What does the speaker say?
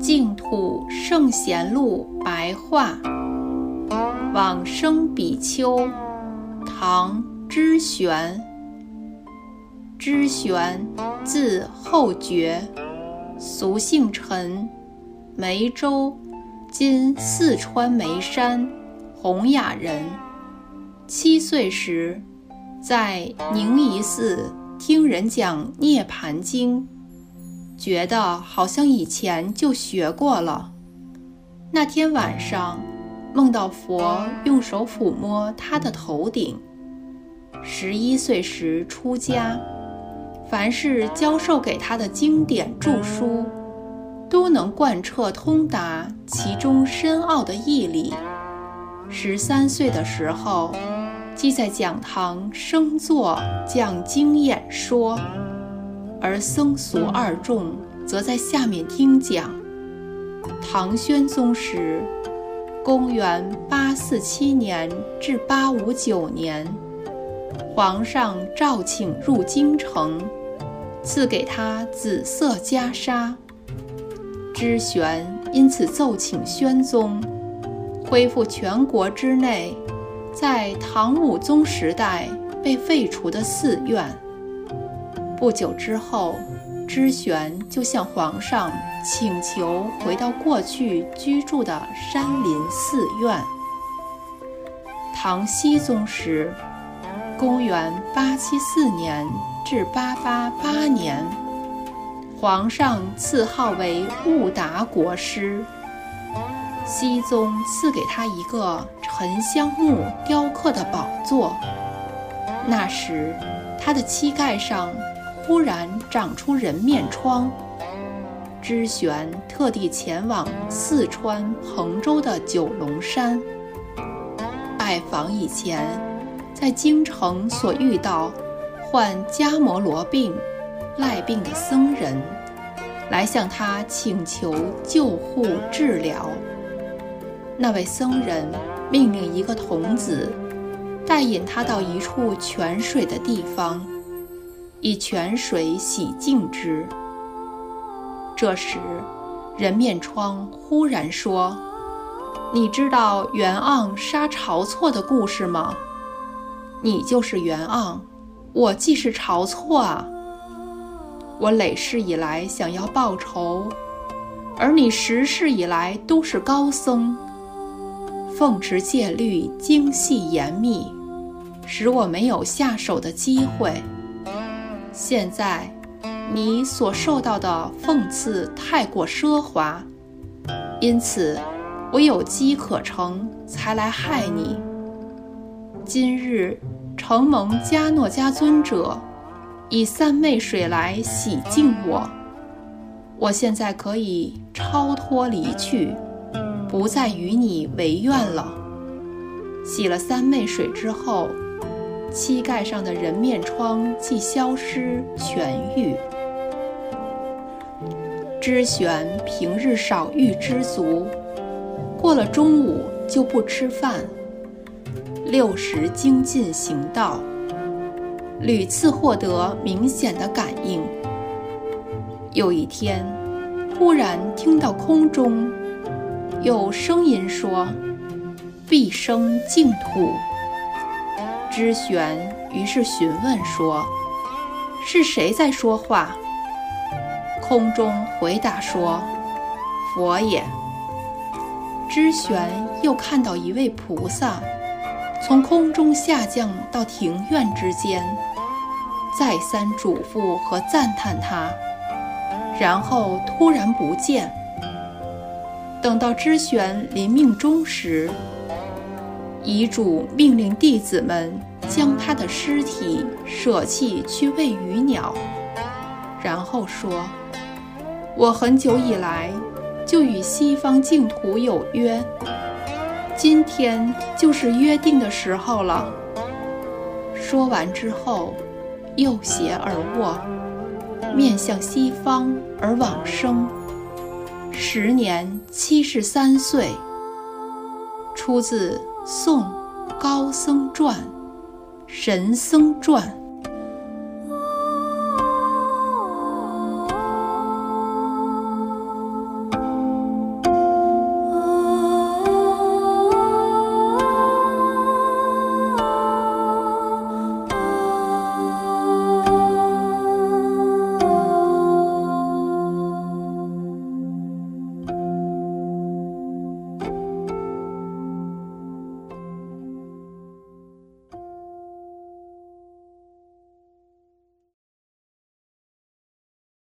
净土圣贤录白话，往生比丘，唐·知玄。知玄，字后觉，俗姓陈，眉州（今四川眉山）洪雅人。七岁时，在宁夷寺听人讲《涅盘经》。觉得好像以前就学过了。那天晚上，梦到佛用手抚摸他的头顶。十一岁时出家，凡是教授给他的经典著书，都能贯彻通达其中深奥的义理。十三岁的时候，即在讲堂升座讲经演说。而僧俗二众则在下面听讲。唐宣宗时，公元八四七年至八五九年，皇上召请入京城，赐给他紫色袈裟。知玄因此奏请宣宗，恢复全国之内在唐武宗时代被废除的寺院。不久之后，知玄就向皇上请求回到过去居住的山林寺院。唐僖宗时，公元874年至888年，皇上赐号为悟达国师。熹宗赐给他一个沉香木雕刻的宝座。那时，他的膝盖上。忽然长出人面疮，知玄特地前往四川彭州的九龙山，拜访以前在京城所遇到患迦摩罗病、赖病的僧人，来向他请求救护治疗。那位僧人命令一个童子带引他到一处泉水的地方。以泉水洗净之。这时，人面疮忽然说：“你知道袁盎杀晁错的故事吗？你就是袁盎，我既是晁错啊！我累世以来想要报仇，而你十世以来都是高僧，奉持戒律精细严密，使我没有下手的机会。”现在，你所受到的讽刺太过奢华，因此我有机可乘，才来害你。今日承蒙迦诺迦尊者以三昧水来洗净我，我现在可以超脱离去，不再与你为怨了。洗了三昧水之后。膝盖上的人面疮即消失痊愈。知玄平日少欲知足，过了中午就不吃饭，六时精进行道，屡次获得明显的感应。有一天，忽然听到空中有声音说：“必生净土。”知玄于是询问说：“是谁在说话？”空中回答说：“佛也。”知玄又看到一位菩萨从空中下降到庭院之间，再三嘱咐和赞叹他，然后突然不见。等到知玄临命终时，遗嘱命令弟子们将他的尸体舍弃去喂鱼鸟，然后说：“我很久以来就与西方净土有约，今天就是约定的时候了。”说完之后，右胁而卧，面向西方而往生，时年七十三岁。出自。宋高僧传，神僧传。